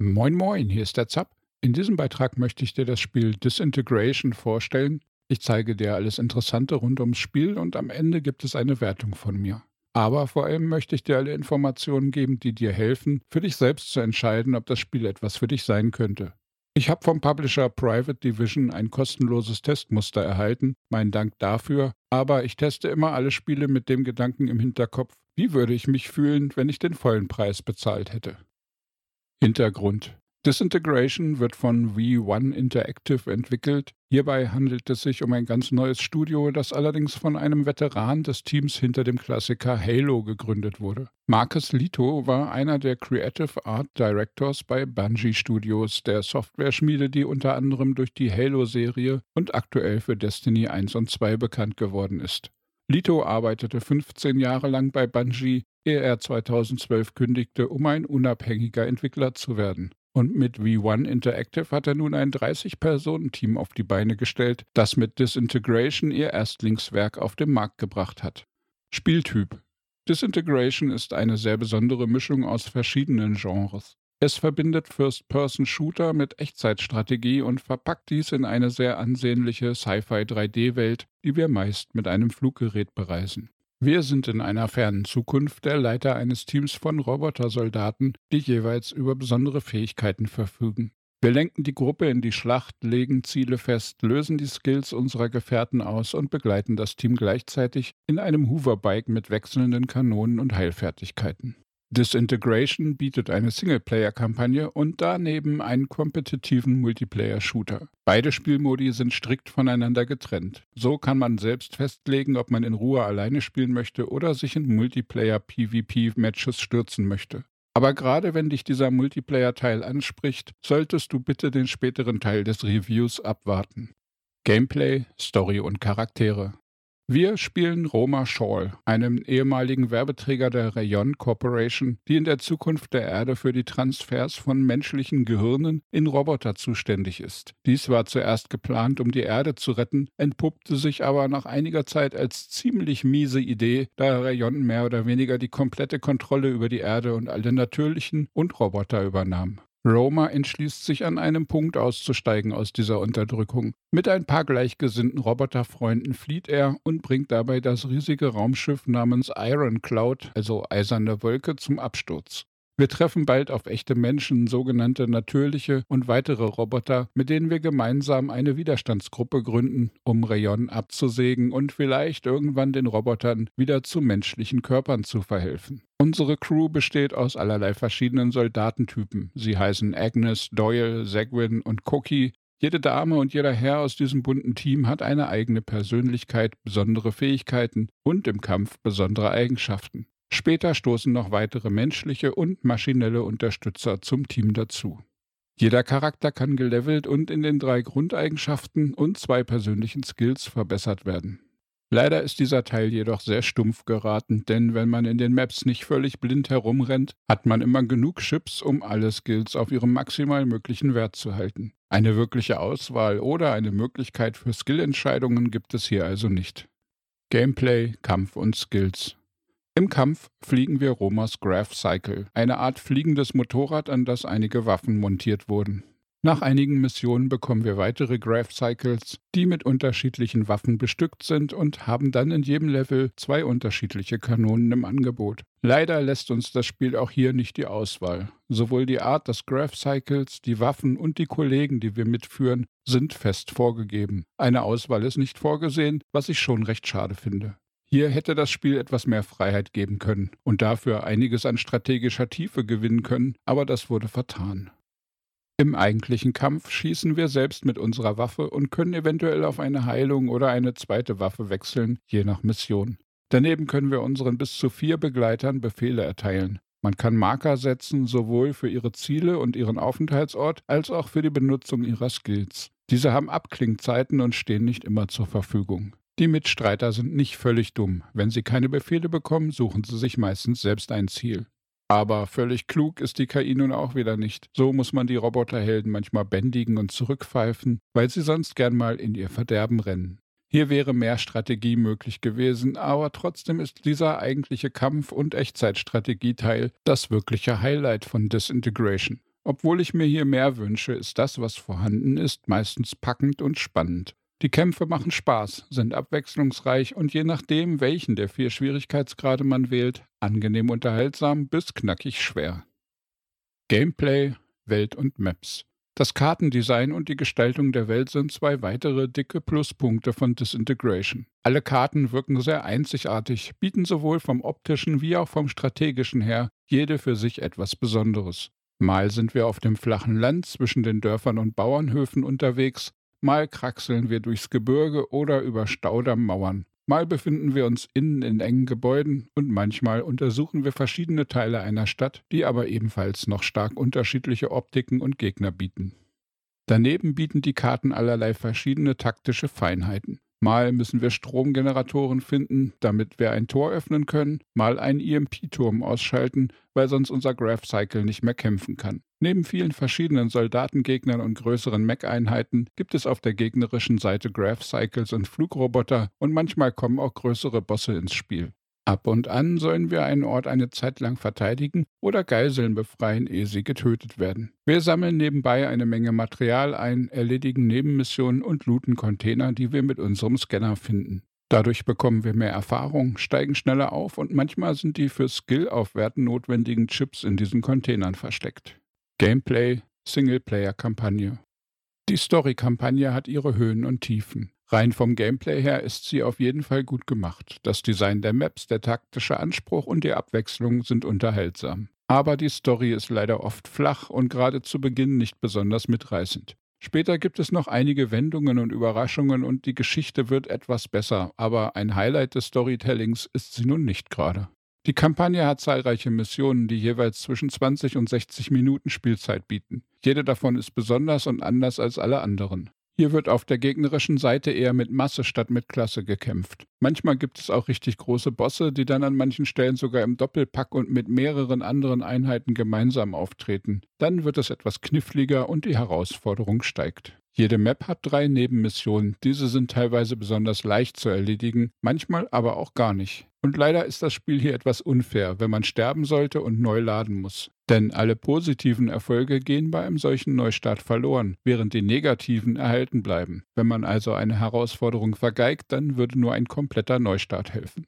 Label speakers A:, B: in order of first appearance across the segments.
A: Moin Moin, hier ist der Zap. In diesem Beitrag möchte ich dir das Spiel Disintegration vorstellen. Ich zeige dir alles Interessante rund ums Spiel und am Ende gibt es eine Wertung von mir. Aber vor allem möchte ich dir alle Informationen geben, die dir helfen, für dich selbst zu entscheiden, ob das Spiel etwas für dich sein könnte. Ich habe vom Publisher Private Division ein kostenloses Testmuster erhalten, mein Dank dafür, aber ich teste immer alle Spiele mit dem Gedanken im Hinterkopf, wie würde ich mich fühlen, wenn ich den vollen Preis bezahlt hätte. Hintergrund Disintegration wird von V1 Interactive entwickelt. Hierbei handelt es sich um ein ganz neues Studio, das allerdings von einem Veteran des Teams hinter dem Klassiker Halo gegründet wurde. Marcus Lito war einer der Creative Art Directors bei Bungie Studios, der Software-Schmiede, die unter anderem durch die Halo-Serie und aktuell für Destiny 1 und 2 bekannt geworden ist. Lito arbeitete 15 Jahre lang bei Bungie, ehe er 2012 kündigte, um ein unabhängiger Entwickler zu werden. Und mit V1 Interactive hat er nun ein 30-Personen-Team auf die Beine gestellt, das mit Disintegration ihr Erstlingswerk auf den Markt gebracht hat. Spieltyp Disintegration ist eine sehr besondere Mischung aus verschiedenen Genres. Es verbindet First-Person-Shooter mit Echtzeitstrategie und verpackt dies in eine sehr ansehnliche Sci-Fi 3D-Welt, die wir meist mit einem Fluggerät bereisen. Wir sind in einer fernen Zukunft der Leiter eines Teams von Robotersoldaten, die jeweils über besondere Fähigkeiten verfügen. Wir lenken die Gruppe in die Schlacht, legen Ziele fest, lösen die Skills unserer Gefährten aus und begleiten das Team gleichzeitig in einem Hooverbike mit wechselnden Kanonen und Heilfertigkeiten. Disintegration bietet eine Singleplayer-Kampagne und daneben einen kompetitiven Multiplayer-Shooter. Beide Spielmodi sind strikt voneinander getrennt. So kann man selbst festlegen, ob man in Ruhe alleine spielen möchte oder sich in Multiplayer-PvP-Matches stürzen möchte. Aber gerade wenn dich dieser Multiplayer-Teil anspricht, solltest du bitte den späteren Teil des Reviews abwarten. Gameplay, Story und Charaktere. Wir spielen Roma Shaw, einem ehemaligen Werbeträger der Rayon Corporation, die in der Zukunft der Erde für die Transfers von menschlichen Gehirnen in Roboter zuständig ist. Dies war zuerst geplant, um die Erde zu retten, entpuppte sich aber nach einiger Zeit als ziemlich miese Idee, da Rayon mehr oder weniger die komplette Kontrolle über die Erde und alle natürlichen und Roboter übernahm. Roma entschließt sich an einem Punkt auszusteigen aus dieser Unterdrückung. Mit ein paar gleichgesinnten Roboterfreunden flieht er und bringt dabei das riesige Raumschiff namens Iron Cloud, also eiserne Wolke, zum Absturz. Wir treffen bald auf echte Menschen, sogenannte natürliche und weitere Roboter, mit denen wir gemeinsam eine Widerstandsgruppe gründen, um Rayon abzusägen und vielleicht irgendwann den Robotern wieder zu menschlichen Körpern zu verhelfen. Unsere Crew besteht aus allerlei verschiedenen Soldatentypen. Sie heißen Agnes, Doyle, Zegwin und Cookie. Jede Dame und jeder Herr aus diesem bunten Team hat eine eigene Persönlichkeit, besondere Fähigkeiten und im Kampf besondere Eigenschaften. Später stoßen noch weitere menschliche und maschinelle Unterstützer zum Team dazu. Jeder Charakter kann gelevelt und in den drei Grundeigenschaften und zwei persönlichen Skills verbessert werden. Leider ist dieser Teil jedoch sehr stumpf geraten, denn wenn man in den Maps nicht völlig blind herumrennt, hat man immer genug Chips, um alle Skills auf ihrem maximal möglichen Wert zu halten. Eine wirkliche Auswahl oder eine Möglichkeit für Skillentscheidungen gibt es hier also nicht. Gameplay, Kampf und Skills. Im Kampf fliegen wir Romas Graph Cycle, eine Art fliegendes Motorrad, an das einige Waffen montiert wurden. Nach einigen Missionen bekommen wir weitere Graph Cycles, die mit unterschiedlichen Waffen bestückt sind und haben dann in jedem Level zwei unterschiedliche Kanonen im Angebot. Leider lässt uns das Spiel auch hier nicht die Auswahl. Sowohl die Art des Graph Cycles, die Waffen und die Kollegen, die wir mitführen, sind fest vorgegeben. Eine Auswahl ist nicht vorgesehen, was ich schon recht schade finde. Hier hätte das Spiel etwas mehr Freiheit geben können und dafür einiges an strategischer Tiefe gewinnen können, aber das wurde vertan. Im eigentlichen Kampf schießen wir selbst mit unserer Waffe und können eventuell auf eine Heilung oder eine zweite Waffe wechseln, je nach Mission. Daneben können wir unseren bis zu vier Begleitern Befehle erteilen. Man kann Marker setzen, sowohl für ihre Ziele und ihren Aufenthaltsort als auch für die Benutzung ihrer Skills. Diese haben Abklingzeiten und stehen nicht immer zur Verfügung. Die Mitstreiter sind nicht völlig dumm. Wenn sie keine Befehle bekommen, suchen sie sich meistens selbst ein Ziel. Aber völlig klug ist die KI nun auch wieder nicht. So muss man die Roboterhelden manchmal bändigen und zurückpfeifen, weil sie sonst gern mal in ihr Verderben rennen. Hier wäre mehr Strategie möglich gewesen, aber trotzdem ist dieser eigentliche Kampf- und Echtzeitstrategieteil das wirkliche Highlight von Disintegration. Obwohl ich mir hier mehr wünsche, ist das, was vorhanden ist, meistens packend und spannend. Die Kämpfe machen Spaß, sind abwechslungsreich und je nachdem, welchen der vier Schwierigkeitsgrade man wählt, angenehm unterhaltsam bis knackig schwer. Gameplay, Welt und Maps. Das Kartendesign und die Gestaltung der Welt sind zwei weitere dicke Pluspunkte von Disintegration. Alle Karten wirken sehr einzigartig, bieten sowohl vom optischen wie auch vom strategischen her jede für sich etwas Besonderes. Mal sind wir auf dem flachen Land zwischen den Dörfern und Bauernhöfen unterwegs, mal kraxeln wir durchs Gebirge oder über Staudammmauern. Mal befinden wir uns innen in engen Gebäuden und manchmal untersuchen wir verschiedene Teile einer Stadt, die aber ebenfalls noch stark unterschiedliche Optiken und Gegner bieten. Daneben bieten die Karten allerlei verschiedene taktische Feinheiten. Mal müssen wir Stromgeneratoren finden, damit wir ein Tor öffnen können, mal einen EMP-Turm ausschalten, weil sonst unser Graph Cycle nicht mehr kämpfen kann. Neben vielen verschiedenen Soldatengegnern und größeren Mech-Einheiten gibt es auf der gegnerischen Seite Graph Cycles und Flugroboter und manchmal kommen auch größere Bosse ins Spiel. Ab und an sollen wir einen Ort eine Zeit lang verteidigen oder Geiseln befreien, ehe sie getötet werden. Wir sammeln nebenbei eine Menge Material ein, erledigen Nebenmissionen und looten Container, die wir mit unserem Scanner finden. Dadurch bekommen wir mehr Erfahrung, steigen schneller auf und manchmal sind die für Skill-Aufwerten notwendigen Chips in diesen Containern versteckt. Gameplay, Singleplayer-Kampagne. Die Story-Kampagne hat ihre Höhen und Tiefen. Rein vom Gameplay her ist sie auf jeden Fall gut gemacht. Das Design der Maps, der taktische Anspruch und die Abwechslung sind unterhaltsam. Aber die Story ist leider oft flach und gerade zu Beginn nicht besonders mitreißend. Später gibt es noch einige Wendungen und Überraschungen und die Geschichte wird etwas besser, aber ein Highlight des Storytellings ist sie nun nicht gerade. Die Kampagne hat zahlreiche Missionen, die jeweils zwischen 20 und 60 Minuten Spielzeit bieten. Jede davon ist besonders und anders als alle anderen. Hier wird auf der gegnerischen Seite eher mit Masse statt mit Klasse gekämpft. Manchmal gibt es auch richtig große Bosse, die dann an manchen Stellen sogar im Doppelpack und mit mehreren anderen Einheiten gemeinsam auftreten. Dann wird es etwas kniffliger und die Herausforderung steigt. Jede Map hat drei Nebenmissionen. Diese sind teilweise besonders leicht zu erledigen, manchmal aber auch gar nicht. Und leider ist das Spiel hier etwas unfair, wenn man sterben sollte und neu laden muss. Denn alle positiven Erfolge gehen bei einem solchen Neustart verloren, während die negativen erhalten bleiben. Wenn man also eine Herausforderung vergeigt, dann würde nur ein kompletter Neustart helfen.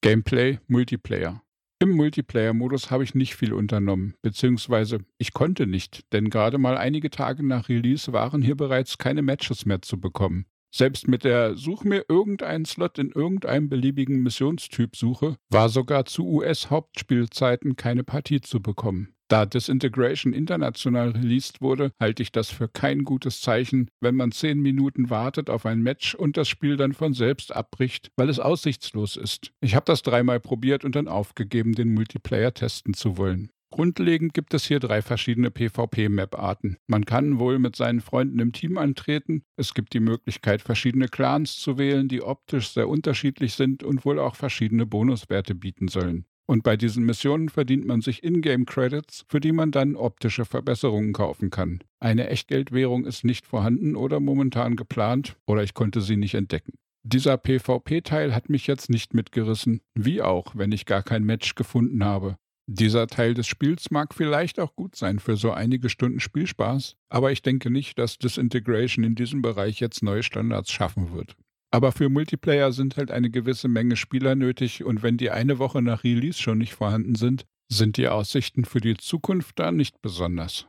A: Gameplay Multiplayer im Multiplayer-Modus habe ich nicht viel unternommen, beziehungsweise ich konnte nicht, denn gerade mal einige Tage nach Release waren hier bereits keine Matches mehr zu bekommen. Selbst mit der Such mir irgendeinen Slot in irgendeinem beliebigen Missionstyp Suche war sogar zu US-Hauptspielzeiten keine Partie zu bekommen. Da Disintegration international released wurde, halte ich das für kein gutes Zeichen, wenn man zehn Minuten wartet auf ein Match und das Spiel dann von selbst abbricht, weil es aussichtslos ist. Ich habe das dreimal probiert und dann aufgegeben, den Multiplayer testen zu wollen. Grundlegend gibt es hier drei verschiedene PvP-Map-Arten. Man kann wohl mit seinen Freunden im Team antreten. Es gibt die Möglichkeit, verschiedene Clans zu wählen, die optisch sehr unterschiedlich sind und wohl auch verschiedene Bonuswerte bieten sollen. Und bei diesen Missionen verdient man sich Ingame-Credits, für die man dann optische Verbesserungen kaufen kann. Eine Echtgeldwährung ist nicht vorhanden oder momentan geplant oder ich konnte sie nicht entdecken. Dieser PvP-Teil hat mich jetzt nicht mitgerissen, wie auch, wenn ich gar kein Match gefunden habe. Dieser Teil des Spiels mag vielleicht auch gut sein für so einige Stunden Spielspaß, aber ich denke nicht, dass Disintegration in diesem Bereich jetzt neue Standards schaffen wird. Aber für Multiplayer sind halt eine gewisse Menge Spieler nötig und wenn die eine Woche nach Release schon nicht vorhanden sind, sind die Aussichten für die Zukunft da nicht besonders.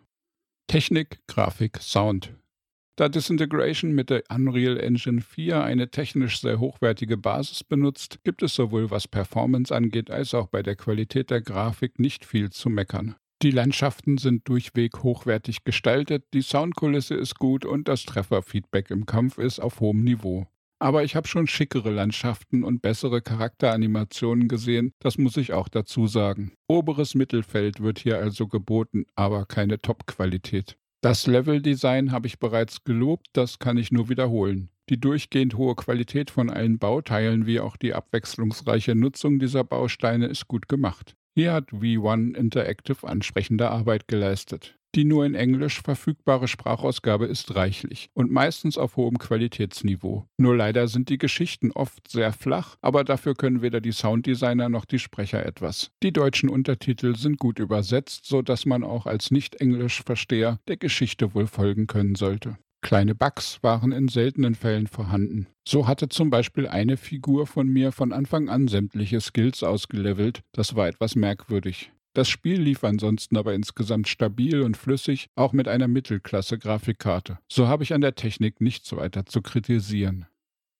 A: Technik, Grafik, Sound. Da Disintegration mit der Unreal Engine 4 eine technisch sehr hochwertige Basis benutzt, gibt es sowohl was Performance angeht als auch bei der Qualität der Grafik nicht viel zu meckern. Die Landschaften sind durchweg hochwertig gestaltet, die Soundkulisse ist gut und das Trefferfeedback im Kampf ist auf hohem Niveau. Aber ich habe schon schickere Landschaften und bessere Charakteranimationen gesehen, das muss ich auch dazu sagen. Oberes Mittelfeld wird hier also geboten, aber keine Top-Qualität. Das Leveldesign habe ich bereits gelobt, das kann ich nur wiederholen. Die durchgehend hohe Qualität von allen Bauteilen wie auch die abwechslungsreiche Nutzung dieser Bausteine ist gut gemacht. Hier hat V1 Interactive ansprechende Arbeit geleistet. Die nur in Englisch verfügbare Sprachausgabe ist reichlich und meistens auf hohem Qualitätsniveau. Nur leider sind die Geschichten oft sehr flach, aber dafür können weder die Sounddesigner noch die Sprecher etwas. Die deutschen Untertitel sind gut übersetzt, so dass man auch als Nicht-Englisch-Versteher der Geschichte wohl folgen können sollte. Kleine Bugs waren in seltenen Fällen vorhanden. So hatte zum Beispiel eine Figur von mir von Anfang an sämtliche Skills ausgelevelt. Das war etwas merkwürdig. Das Spiel lief ansonsten aber insgesamt stabil und flüssig, auch mit einer Mittelklasse-Grafikkarte. So habe ich an der Technik nichts weiter zu kritisieren.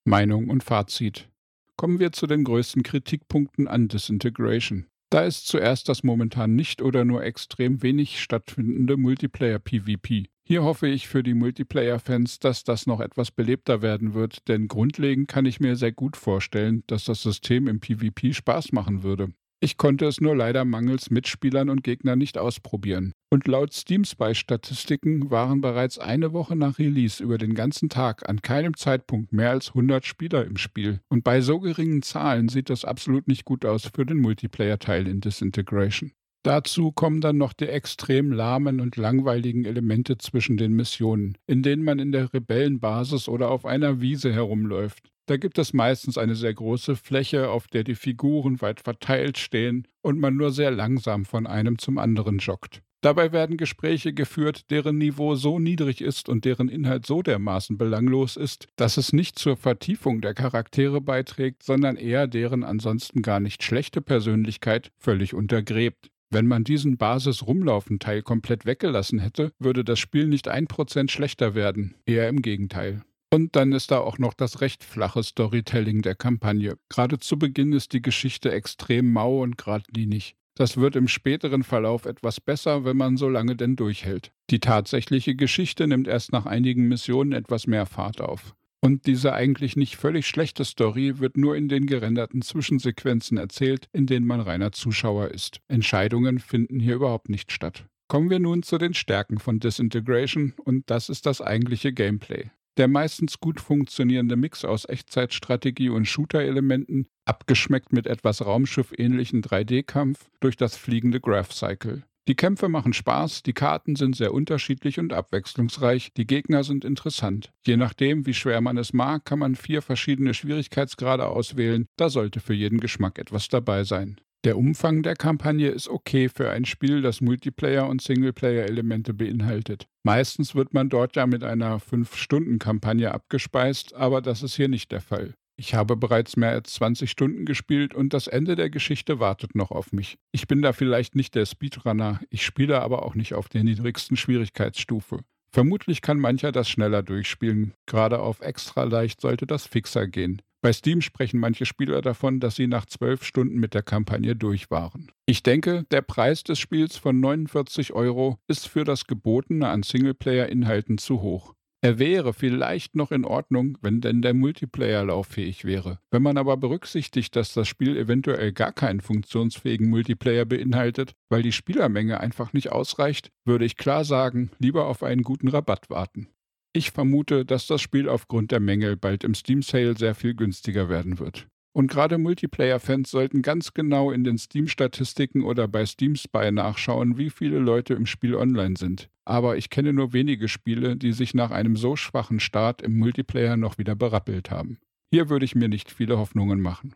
A: Meinung und Fazit. Kommen wir zu den größten Kritikpunkten an Disintegration. Da ist zuerst das momentan nicht oder nur extrem wenig stattfindende Multiplayer-PvP. Hier hoffe ich für die Multiplayer-Fans, dass das noch etwas belebter werden wird, denn grundlegend kann ich mir sehr gut vorstellen, dass das System im PvP Spaß machen würde. Ich konnte es nur leider mangels Mitspielern und Gegnern nicht ausprobieren. Und laut Steam Spy-Statistiken waren bereits eine Woche nach Release über den ganzen Tag an keinem Zeitpunkt mehr als 100 Spieler im Spiel. Und bei so geringen Zahlen sieht das absolut nicht gut aus für den Multiplayer-Teil in Disintegration. Dazu kommen dann noch die extrem lahmen und langweiligen Elemente zwischen den Missionen, in denen man in der Rebellenbasis oder auf einer Wiese herumläuft. Da gibt es meistens eine sehr große Fläche, auf der die Figuren weit verteilt stehen und man nur sehr langsam von einem zum anderen joggt. Dabei werden Gespräche geführt, deren Niveau so niedrig ist und deren Inhalt so dermaßen belanglos ist, dass es nicht zur Vertiefung der Charaktere beiträgt, sondern eher deren ansonsten gar nicht schlechte Persönlichkeit völlig untergräbt. Wenn man diesen Basis-Rumlaufen-Teil komplett weggelassen hätte, würde das Spiel nicht ein Prozent schlechter werden, eher im Gegenteil. Und dann ist da auch noch das recht flache Storytelling der Kampagne. Gerade zu Beginn ist die Geschichte extrem mau und geradlinig. Das wird im späteren Verlauf etwas besser, wenn man so lange denn durchhält. Die tatsächliche Geschichte nimmt erst nach einigen Missionen etwas mehr Fahrt auf. Und diese eigentlich nicht völlig schlechte Story wird nur in den gerenderten Zwischensequenzen erzählt, in denen man reiner Zuschauer ist. Entscheidungen finden hier überhaupt nicht statt. Kommen wir nun zu den Stärken von Disintegration und das ist das eigentliche Gameplay. Der meistens gut funktionierende Mix aus Echtzeitstrategie und Shooter-Elementen, abgeschmeckt mit etwas Raumschiff-ähnlichen 3D-Kampf durch das fliegende Graph Cycle. Die Kämpfe machen Spaß, die Karten sind sehr unterschiedlich und abwechslungsreich, die Gegner sind interessant. Je nachdem, wie schwer man es mag, kann man vier verschiedene Schwierigkeitsgrade auswählen, da sollte für jeden Geschmack etwas dabei sein. Der Umfang der Kampagne ist okay für ein Spiel, das Multiplayer- und Singleplayer-Elemente beinhaltet. Meistens wird man dort ja mit einer 5-Stunden-Kampagne abgespeist, aber das ist hier nicht der Fall. Ich habe bereits mehr als 20 Stunden gespielt und das Ende der Geschichte wartet noch auf mich. Ich bin da vielleicht nicht der Speedrunner, ich spiele aber auch nicht auf der niedrigsten Schwierigkeitsstufe. Vermutlich kann mancher das schneller durchspielen, gerade auf extra leicht sollte das fixer gehen. Bei Steam sprechen manche Spieler davon, dass sie nach zwölf Stunden mit der Kampagne durch waren. Ich denke, der Preis des Spiels von 49 Euro ist für das Gebotene an Singleplayer-Inhalten zu hoch. Er wäre vielleicht noch in Ordnung, wenn denn der Multiplayer lauffähig wäre. Wenn man aber berücksichtigt, dass das Spiel eventuell gar keinen funktionsfähigen Multiplayer beinhaltet, weil die Spielermenge einfach nicht ausreicht, würde ich klar sagen, lieber auf einen guten Rabatt warten. Ich vermute, dass das Spiel aufgrund der Mängel bald im Steam Sale sehr viel günstiger werden wird. Und gerade Multiplayer-Fans sollten ganz genau in den Steam-Statistiken oder bei Steam Spy nachschauen, wie viele Leute im Spiel online sind. Aber ich kenne nur wenige Spiele, die sich nach einem so schwachen Start im Multiplayer noch wieder berappelt haben. Hier würde ich mir nicht viele Hoffnungen machen.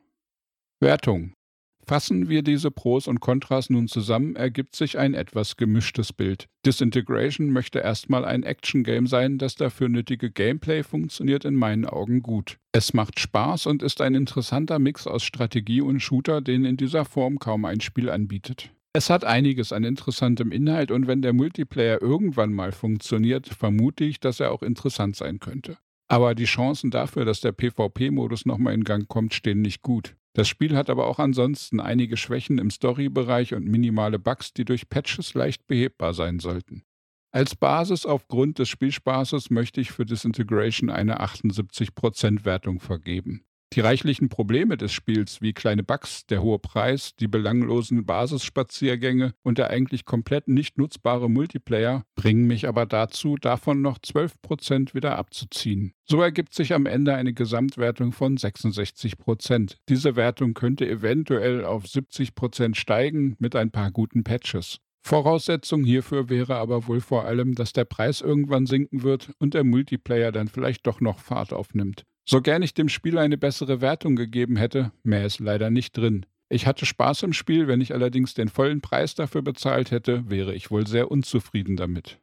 A: Wertung Fassen wir diese Pros und Kontras nun zusammen, ergibt sich ein etwas gemischtes Bild. Disintegration möchte erstmal ein Action-Game sein, das dafür nötige Gameplay funktioniert in meinen Augen gut. Es macht Spaß und ist ein interessanter Mix aus Strategie und Shooter, den in dieser Form kaum ein Spiel anbietet. Es hat einiges an interessantem Inhalt und wenn der Multiplayer irgendwann mal funktioniert, vermute ich, dass er auch interessant sein könnte. Aber die Chancen dafür, dass der PvP-Modus nochmal in Gang kommt, stehen nicht gut. Das Spiel hat aber auch ansonsten einige Schwächen im Storybereich und minimale Bugs, die durch Patches leicht behebbar sein sollten. Als Basis aufgrund des Spielspaßes möchte ich für Disintegration eine 78% Wertung vergeben. Die reichlichen Probleme des Spiels wie kleine Bugs, der hohe Preis, die belanglosen Basisspaziergänge und der eigentlich komplett nicht nutzbare Multiplayer bringen mich aber dazu, davon noch 12% wieder abzuziehen. So ergibt sich am Ende eine Gesamtwertung von 66%. Diese Wertung könnte eventuell auf 70% steigen mit ein paar guten Patches. Voraussetzung hierfür wäre aber wohl vor allem, dass der Preis irgendwann sinken wird und der Multiplayer dann vielleicht doch noch Fahrt aufnimmt. So gern ich dem Spiel eine bessere Wertung gegeben hätte, mehr ist leider nicht drin. Ich hatte Spaß im Spiel, wenn ich allerdings den vollen Preis dafür bezahlt hätte, wäre ich wohl sehr unzufrieden damit.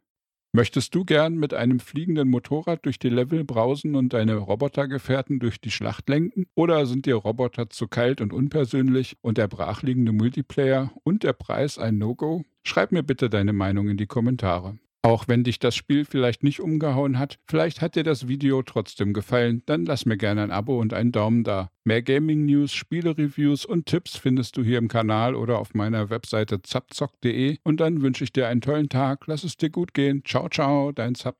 A: Möchtest du gern mit einem fliegenden Motorrad durch die Level brausen und deine Robotergefährten durch die Schlacht lenken? Oder sind dir Roboter zu kalt und unpersönlich und der brachliegende Multiplayer und der Preis ein No-Go? Schreib mir bitte deine Meinung in die Kommentare. Auch wenn dich das Spiel vielleicht nicht umgehauen hat, vielleicht hat dir das Video trotzdem gefallen, dann lass mir gerne ein Abo und einen Daumen da. Mehr Gaming-News, Spiele-Reviews und Tipps findest du hier im Kanal oder auf meiner Webseite zapzock.de und dann wünsche ich dir einen tollen Tag, lass es dir gut gehen. Ciao, ciao, dein Zap.